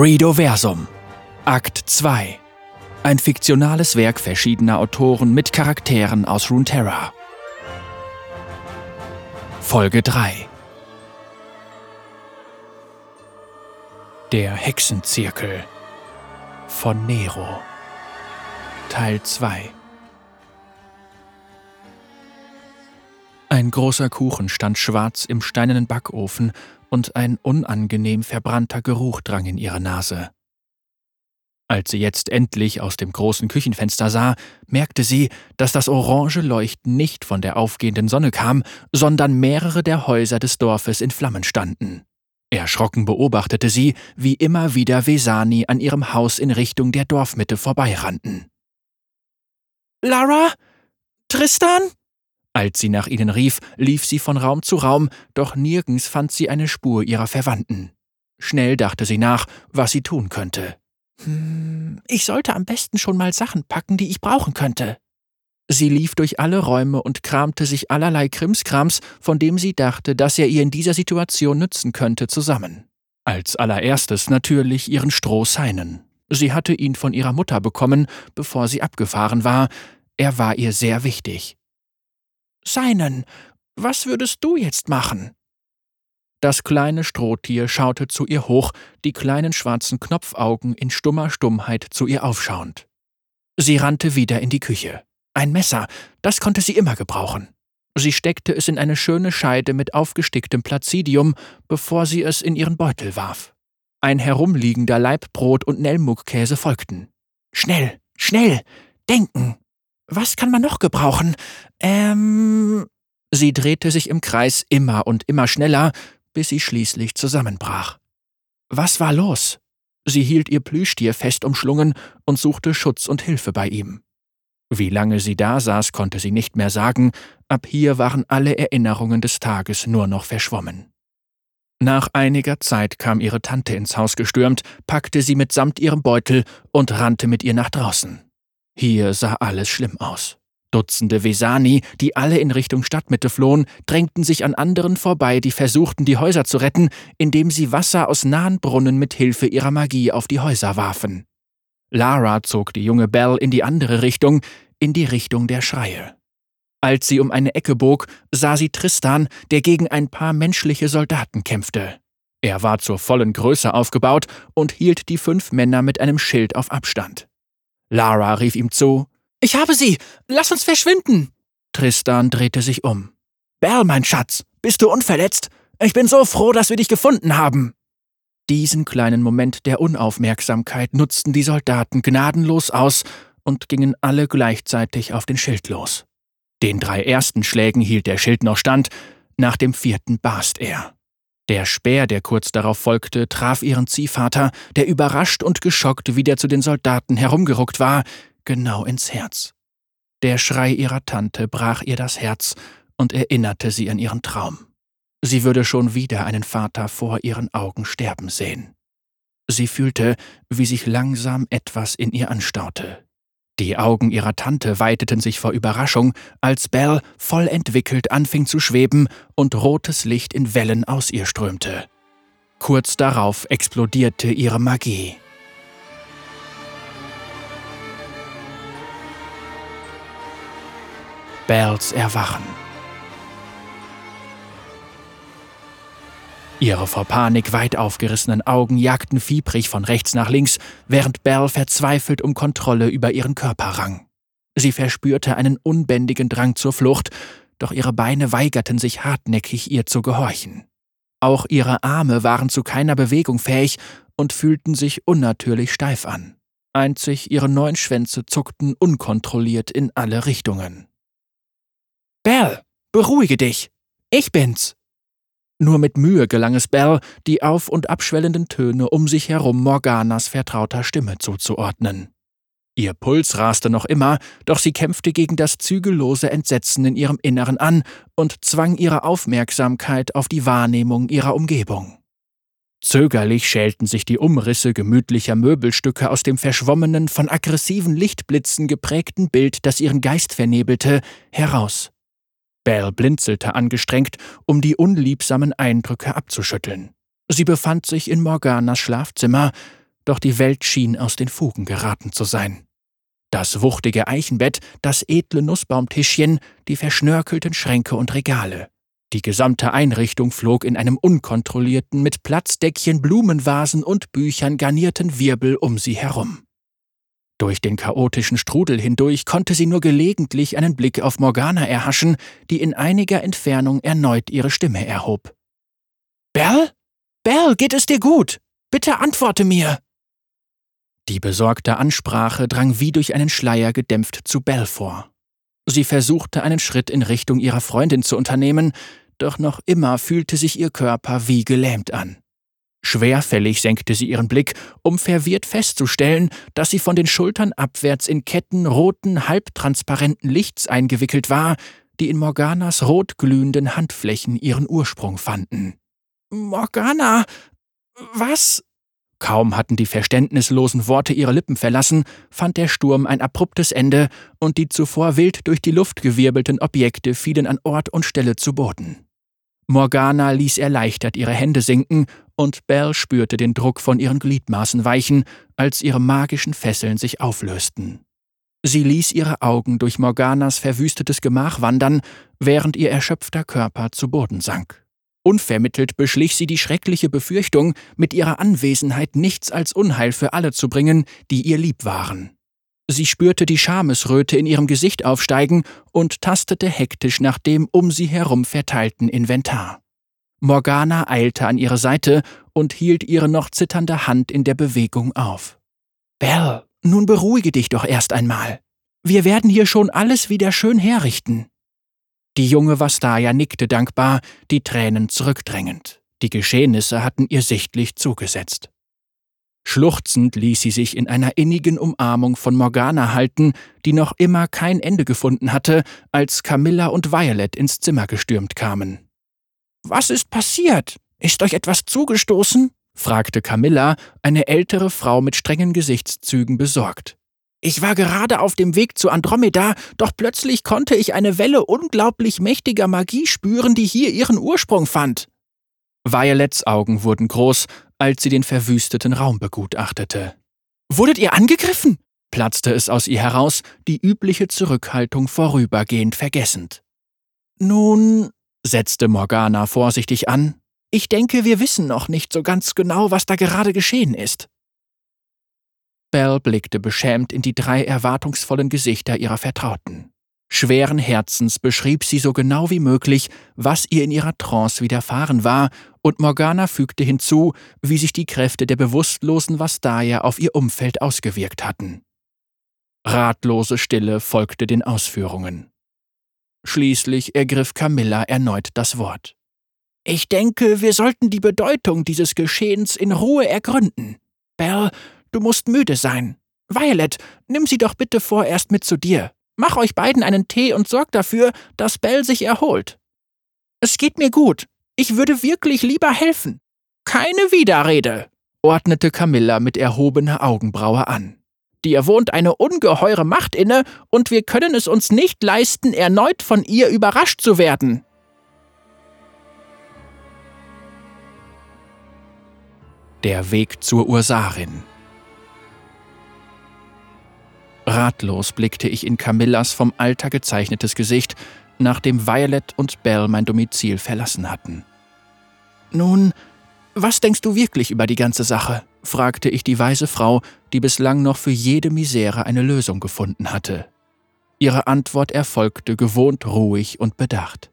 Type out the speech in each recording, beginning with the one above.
Redoversum Akt 2 Ein fiktionales Werk verschiedener Autoren mit Charakteren aus Runeterra. Folge 3 Der Hexenzirkel von Nero. Teil 2 Ein großer Kuchen stand schwarz im steinernen Backofen und ein unangenehm verbrannter Geruch drang in ihre Nase. Als sie jetzt endlich aus dem großen Küchenfenster sah, merkte sie, dass das orange Leuchten nicht von der aufgehenden Sonne kam, sondern mehrere der Häuser des Dorfes in Flammen standen. Erschrocken beobachtete sie, wie immer wieder Vesani an ihrem Haus in Richtung der Dorfmitte vorbeirannten. Lara? Tristan? Als sie nach ihnen rief, lief sie von Raum zu Raum, doch nirgends fand sie eine Spur ihrer Verwandten. Schnell dachte sie nach, was sie tun könnte. Hm, ich sollte am besten schon mal Sachen packen, die ich brauchen könnte. Sie lief durch alle Räume und kramte sich allerlei Krimskrams, von dem sie dachte, dass er ihr in dieser Situation nützen könnte, zusammen. Als allererstes natürlich ihren Strohseinen. Sie hatte ihn von ihrer Mutter bekommen, bevor sie abgefahren war. Er war ihr sehr wichtig. Seinen, was würdest du jetzt machen? Das kleine Strohtier schaute zu ihr hoch, die kleinen schwarzen Knopfaugen in stummer Stummheit zu ihr aufschauend. Sie rannte wieder in die Küche. Ein Messer, das konnte sie immer gebrauchen. Sie steckte es in eine schöne Scheide mit aufgesticktem Placidium, bevor sie es in ihren Beutel warf. Ein herumliegender Laib Brot und Nelmukkäse folgten. Schnell, schnell, denken, was kann man noch gebrauchen? Ähm. Sie drehte sich im Kreis immer und immer schneller, bis sie schließlich zusammenbrach. Was war los? Sie hielt ihr Plüschtier fest umschlungen und suchte Schutz und Hilfe bei ihm. Wie lange sie da saß, konnte sie nicht mehr sagen, ab hier waren alle Erinnerungen des Tages nur noch verschwommen. Nach einiger Zeit kam ihre Tante ins Haus gestürmt, packte sie mitsamt ihrem Beutel und rannte mit ihr nach draußen. Hier sah alles schlimm aus. Dutzende Vesani, die alle in Richtung Stadtmitte flohen, drängten sich an anderen vorbei, die versuchten, die Häuser zu retten, indem sie Wasser aus nahen Brunnen mit Hilfe ihrer Magie auf die Häuser warfen. Lara zog die junge Belle in die andere Richtung, in die Richtung der Schreie. Als sie um eine Ecke bog, sah sie Tristan, der gegen ein paar menschliche Soldaten kämpfte. Er war zur vollen Größe aufgebaut und hielt die fünf Männer mit einem Schild auf Abstand. Lara rief ihm zu. Ich habe sie. Lass uns verschwinden. Tristan drehte sich um. Bell, mein Schatz, bist du unverletzt? Ich bin so froh, dass wir dich gefunden haben. Diesen kleinen Moment der Unaufmerksamkeit nutzten die Soldaten gnadenlos aus und gingen alle gleichzeitig auf den Schild los. Den drei ersten Schlägen hielt der Schild noch stand, nach dem vierten barst er. Der Speer, der kurz darauf folgte, traf ihren Ziehvater, der überrascht und geschockt wieder zu den Soldaten herumgeruckt war, genau ins Herz. Der Schrei ihrer Tante brach ihr das Herz und erinnerte sie an ihren Traum. Sie würde schon wieder einen Vater vor ihren Augen sterben sehen. Sie fühlte, wie sich langsam etwas in ihr anstaute. Die Augen ihrer Tante weiteten sich vor Überraschung, als Belle voll entwickelt anfing zu schweben und rotes Licht in Wellen aus ihr strömte. Kurz darauf explodierte ihre Magie. Bells Erwachen. Ihre vor Panik weit aufgerissenen Augen jagten fiebrig von rechts nach links, während Belle verzweifelt um Kontrolle über ihren Körper rang. Sie verspürte einen unbändigen Drang zur Flucht, doch ihre Beine weigerten sich hartnäckig, ihr zu gehorchen. Auch ihre Arme waren zu keiner Bewegung fähig und fühlten sich unnatürlich steif an. Einzig ihre neun Schwänze zuckten unkontrolliert in alle Richtungen. Belle, beruhige dich. Ich bin's. Nur mit Mühe gelang es Bell, die auf- und abschwellenden Töne um sich herum Morganas vertrauter Stimme zuzuordnen. Ihr Puls raste noch immer, doch sie kämpfte gegen das zügellose Entsetzen in ihrem Inneren an und zwang ihre Aufmerksamkeit auf die Wahrnehmung ihrer Umgebung. Zögerlich schälten sich die Umrisse gemütlicher Möbelstücke aus dem verschwommenen, von aggressiven Lichtblitzen geprägten Bild, das ihren Geist vernebelte, heraus. Belle blinzelte angestrengt, um die unliebsamen Eindrücke abzuschütteln. Sie befand sich in Morganas Schlafzimmer, doch die Welt schien aus den Fugen geraten zu sein. Das wuchtige Eichenbett, das edle Nussbaumtischchen, die verschnörkelten Schränke und Regale. Die gesamte Einrichtung flog in einem unkontrollierten, mit Platzdeckchen, Blumenvasen und Büchern garnierten Wirbel um sie herum. Durch den chaotischen Strudel hindurch konnte sie nur gelegentlich einen Blick auf Morgana erhaschen, die in einiger Entfernung erneut ihre Stimme erhob. Bell? Bell, geht es dir gut? Bitte antworte mir! Die besorgte Ansprache drang wie durch einen Schleier gedämpft zu Bell vor. Sie versuchte einen Schritt in Richtung ihrer Freundin zu unternehmen, doch noch immer fühlte sich ihr Körper wie gelähmt an. Schwerfällig senkte sie ihren Blick, um verwirrt festzustellen, dass sie von den Schultern abwärts in Ketten roten, halbtransparenten Lichts eingewickelt war, die in Morganas rotglühenden Handflächen ihren Ursprung fanden. Morgana. Was? Kaum hatten die verständnislosen Worte ihre Lippen verlassen, fand der Sturm ein abruptes Ende und die zuvor wild durch die Luft gewirbelten Objekte fielen an Ort und Stelle zu Boden. Morgana ließ erleichtert ihre Hände sinken und Belle spürte den Druck von ihren Gliedmaßen weichen, als ihre magischen Fesseln sich auflösten. Sie ließ ihre Augen durch Morganas verwüstetes Gemach wandern, während ihr erschöpfter Körper zu Boden sank. Unvermittelt beschlich sie die schreckliche Befürchtung, mit ihrer Anwesenheit nichts als Unheil für alle zu bringen, die ihr lieb waren. Sie spürte die Schamesröte in ihrem Gesicht aufsteigen und tastete hektisch nach dem um sie herum verteilten Inventar. Morgana eilte an ihre Seite und hielt ihre noch zitternde Hand in der Bewegung auf. Belle, nun beruhige dich doch erst einmal. Wir werden hier schon alles wieder schön herrichten. Die junge Vastaya nickte dankbar, die Tränen zurückdrängend. Die Geschehnisse hatten ihr sichtlich zugesetzt. Schluchzend ließ sie sich in einer innigen Umarmung von Morgana halten, die noch immer kein Ende gefunden hatte, als Camilla und Violet ins Zimmer gestürmt kamen. Was ist passiert? Ist euch etwas zugestoßen? fragte Camilla, eine ältere Frau mit strengen Gesichtszügen besorgt. Ich war gerade auf dem Weg zu Andromeda, doch plötzlich konnte ich eine Welle unglaublich mächtiger Magie spüren, die hier ihren Ursprung fand. Violets Augen wurden groß, als sie den verwüsteten Raum begutachtete. Wurdet ihr angegriffen? platzte es aus ihr heraus, die übliche Zurückhaltung vorübergehend vergessend. Nun, setzte Morgana vorsichtig an, ich denke, wir wissen noch nicht so ganz genau, was da gerade geschehen ist. Belle blickte beschämt in die drei erwartungsvollen Gesichter ihrer Vertrauten. Schweren Herzens beschrieb sie so genau wie möglich, was ihr in ihrer Trance widerfahren war, und Morgana fügte hinzu, wie sich die Kräfte der bewusstlosen Vastaya auf ihr Umfeld ausgewirkt hatten. Ratlose Stille folgte den Ausführungen. Schließlich ergriff Camilla erneut das Wort. Ich denke, wir sollten die Bedeutung dieses Geschehens in Ruhe ergründen. Belle, Du musst müde sein. Violet, nimm sie doch bitte vorerst mit zu dir. Mach euch beiden einen Tee und sorg dafür, dass Belle sich erholt. Es geht mir gut. Ich würde wirklich lieber helfen. Keine Widerrede, ordnete Camilla mit erhobener Augenbraue an. Dir wohnt eine ungeheure Macht inne, und wir können es uns nicht leisten, erneut von ihr überrascht zu werden. Der Weg zur Ursarin Ratlos blickte ich in Camillas vom Alter gezeichnetes Gesicht, nachdem Violet und Belle mein Domizil verlassen hatten. Nun, was denkst du wirklich über die ganze Sache? fragte ich die weise Frau, die bislang noch für jede Misere eine Lösung gefunden hatte. Ihre Antwort erfolgte gewohnt ruhig und bedacht.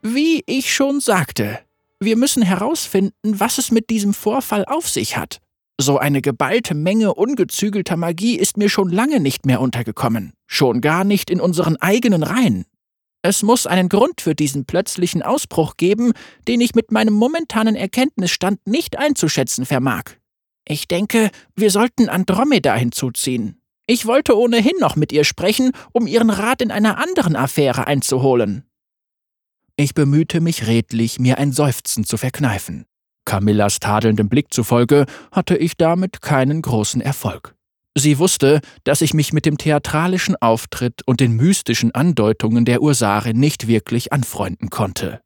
Wie ich schon sagte, wir müssen herausfinden, was es mit diesem Vorfall auf sich hat. So eine geballte Menge ungezügelter Magie ist mir schon lange nicht mehr untergekommen, schon gar nicht in unseren eigenen Reihen. Es muss einen Grund für diesen plötzlichen Ausbruch geben, den ich mit meinem momentanen Erkenntnisstand nicht einzuschätzen vermag. Ich denke, wir sollten Andromeda hinzuziehen. Ich wollte ohnehin noch mit ihr sprechen, um ihren Rat in einer anderen Affäre einzuholen. Ich bemühte mich redlich, mir ein Seufzen zu verkneifen. Camillas tadelndem Blick zufolge hatte ich damit keinen großen Erfolg. Sie wusste, dass ich mich mit dem theatralischen Auftritt und den mystischen Andeutungen der Ursarin nicht wirklich anfreunden konnte.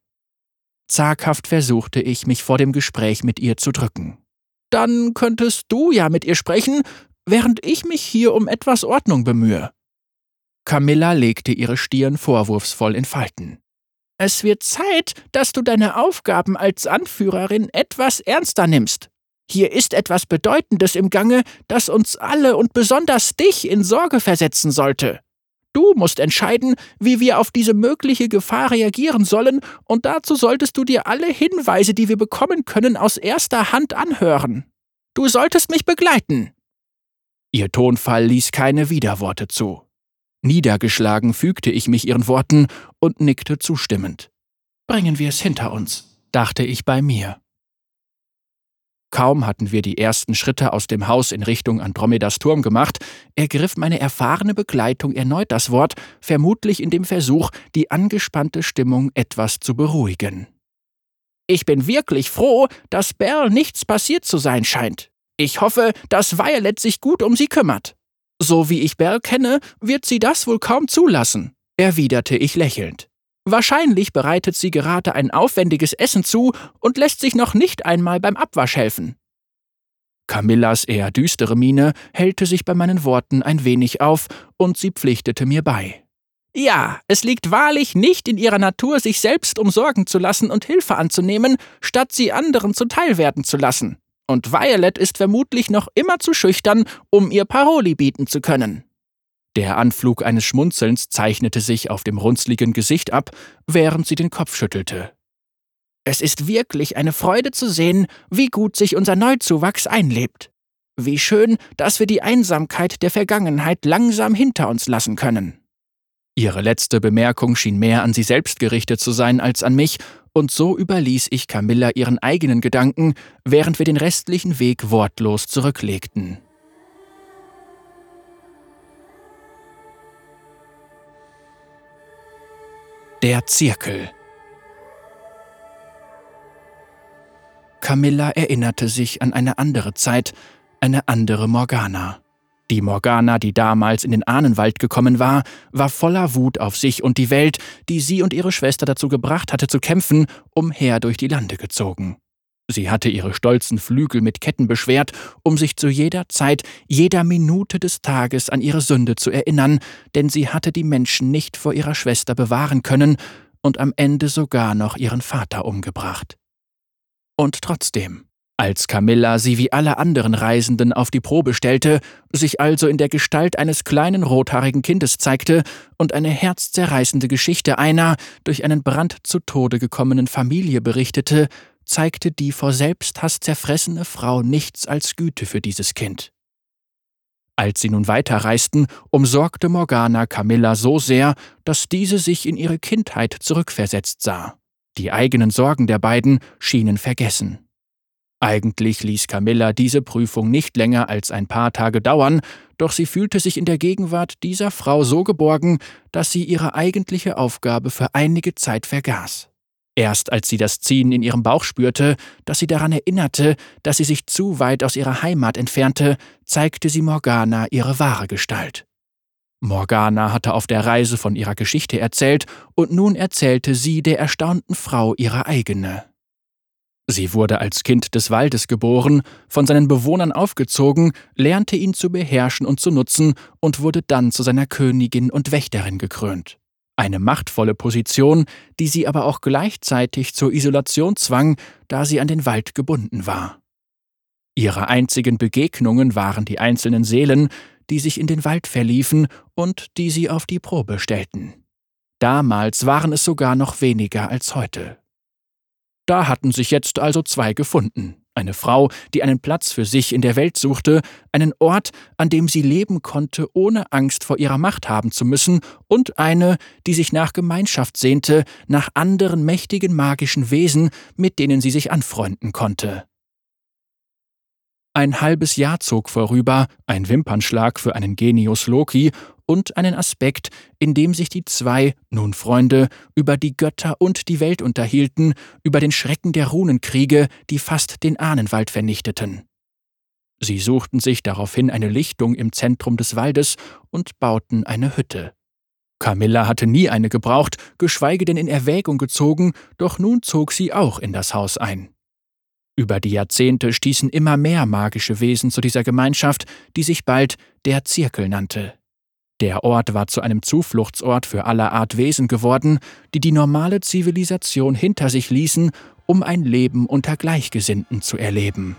Zaghaft versuchte ich, mich vor dem Gespräch mit ihr zu drücken. Dann könntest du ja mit ihr sprechen, während ich mich hier um etwas Ordnung bemühe. Camilla legte ihre Stirn vorwurfsvoll in Falten. Es wird Zeit, dass du deine Aufgaben als Anführerin etwas ernster nimmst. Hier ist etwas Bedeutendes im Gange, das uns alle und besonders dich in Sorge versetzen sollte. Du musst entscheiden, wie wir auf diese mögliche Gefahr reagieren sollen, und dazu solltest du dir alle Hinweise, die wir bekommen können, aus erster Hand anhören. Du solltest mich begleiten. Ihr Tonfall ließ keine Widerworte zu. Niedergeschlagen fügte ich mich ihren Worten und nickte zustimmend. Bringen wir es hinter uns, dachte ich bei mir. Kaum hatten wir die ersten Schritte aus dem Haus in Richtung Andromedas Turm gemacht, ergriff meine erfahrene Begleitung erneut das Wort, vermutlich in dem Versuch, die angespannte Stimmung etwas zu beruhigen. Ich bin wirklich froh, dass Belle nichts passiert zu sein scheint. Ich hoffe, dass Violet sich gut um sie kümmert. So wie ich Belle kenne, wird sie das wohl kaum zulassen, erwiderte ich lächelnd. Wahrscheinlich bereitet sie gerade ein aufwendiges Essen zu und lässt sich noch nicht einmal beim Abwasch helfen. Camillas eher düstere Miene hellte sich bei meinen Worten ein wenig auf, und sie pflichtete mir bei. Ja, es liegt wahrlich nicht in ihrer Natur, sich selbst umsorgen zu lassen und Hilfe anzunehmen, statt sie anderen zuteilwerden zu lassen. Und Violet ist vermutlich noch immer zu schüchtern, um ihr Paroli bieten zu können. Der Anflug eines Schmunzelns zeichnete sich auf dem runzligen Gesicht ab, während sie den Kopf schüttelte. Es ist wirklich eine Freude zu sehen, wie gut sich unser Neuzuwachs einlebt. Wie schön, dass wir die Einsamkeit der Vergangenheit langsam hinter uns lassen können. Ihre letzte Bemerkung schien mehr an sie selbst gerichtet zu sein als an mich, und so überließ ich Camilla ihren eigenen Gedanken, während wir den restlichen Weg wortlos zurücklegten. Der Zirkel. Camilla erinnerte sich an eine andere Zeit, eine andere Morgana. Die Morgana, die damals in den Ahnenwald gekommen war, war voller Wut auf sich und die Welt, die sie und ihre Schwester dazu gebracht hatte zu kämpfen, umher durch die Lande gezogen. Sie hatte ihre stolzen Flügel mit Ketten beschwert, um sich zu jeder Zeit, jeder Minute des Tages an ihre Sünde zu erinnern, denn sie hatte die Menschen nicht vor ihrer Schwester bewahren können und am Ende sogar noch ihren Vater umgebracht. Und trotzdem, als Camilla sie wie alle anderen Reisenden auf die Probe stellte, sich also in der Gestalt eines kleinen rothaarigen Kindes zeigte und eine herzzerreißende Geschichte einer durch einen Brand zu Tode gekommenen Familie berichtete, zeigte die vor Selbsthass zerfressene Frau nichts als Güte für dieses Kind. Als sie nun weiterreisten, umsorgte Morgana Camilla so sehr, dass diese sich in ihre Kindheit zurückversetzt sah. Die eigenen Sorgen der beiden schienen vergessen. Eigentlich ließ Camilla diese Prüfung nicht länger als ein paar Tage dauern, doch sie fühlte sich in der Gegenwart dieser Frau so geborgen, dass sie ihre eigentliche Aufgabe für einige Zeit vergaß. Erst als sie das Ziehen in ihrem Bauch spürte, das sie daran erinnerte, dass sie sich zu weit aus ihrer Heimat entfernte, zeigte sie Morgana ihre wahre Gestalt. Morgana hatte auf der Reise von ihrer Geschichte erzählt, und nun erzählte sie der erstaunten Frau ihre eigene. Sie wurde als Kind des Waldes geboren, von seinen Bewohnern aufgezogen, lernte ihn zu beherrschen und zu nutzen und wurde dann zu seiner Königin und Wächterin gekrönt eine machtvolle Position, die sie aber auch gleichzeitig zur Isolation zwang, da sie an den Wald gebunden war. Ihre einzigen Begegnungen waren die einzelnen Seelen, die sich in den Wald verliefen und die sie auf die Probe stellten. Damals waren es sogar noch weniger als heute. Da hatten sich jetzt also zwei gefunden. Eine Frau, die einen Platz für sich in der Welt suchte, einen Ort, an dem sie leben konnte, ohne Angst vor ihrer Macht haben zu müssen, und eine, die sich nach Gemeinschaft sehnte, nach anderen mächtigen magischen Wesen, mit denen sie sich anfreunden konnte. Ein halbes Jahr zog vorüber, ein Wimpernschlag für einen Genius Loki, und einen Aspekt, in dem sich die zwei, nun Freunde, über die Götter und die Welt unterhielten, über den Schrecken der Runenkriege, die fast den Ahnenwald vernichteten. Sie suchten sich daraufhin eine Lichtung im Zentrum des Waldes und bauten eine Hütte. Camilla hatte nie eine gebraucht, geschweige denn in Erwägung gezogen, doch nun zog sie auch in das Haus ein. Über die Jahrzehnte stießen immer mehr magische Wesen zu dieser Gemeinschaft, die sich bald der Zirkel nannte. Der Ort war zu einem Zufluchtsort für aller Art Wesen geworden, die die normale Zivilisation hinter sich ließen, um ein Leben unter Gleichgesinnten zu erleben.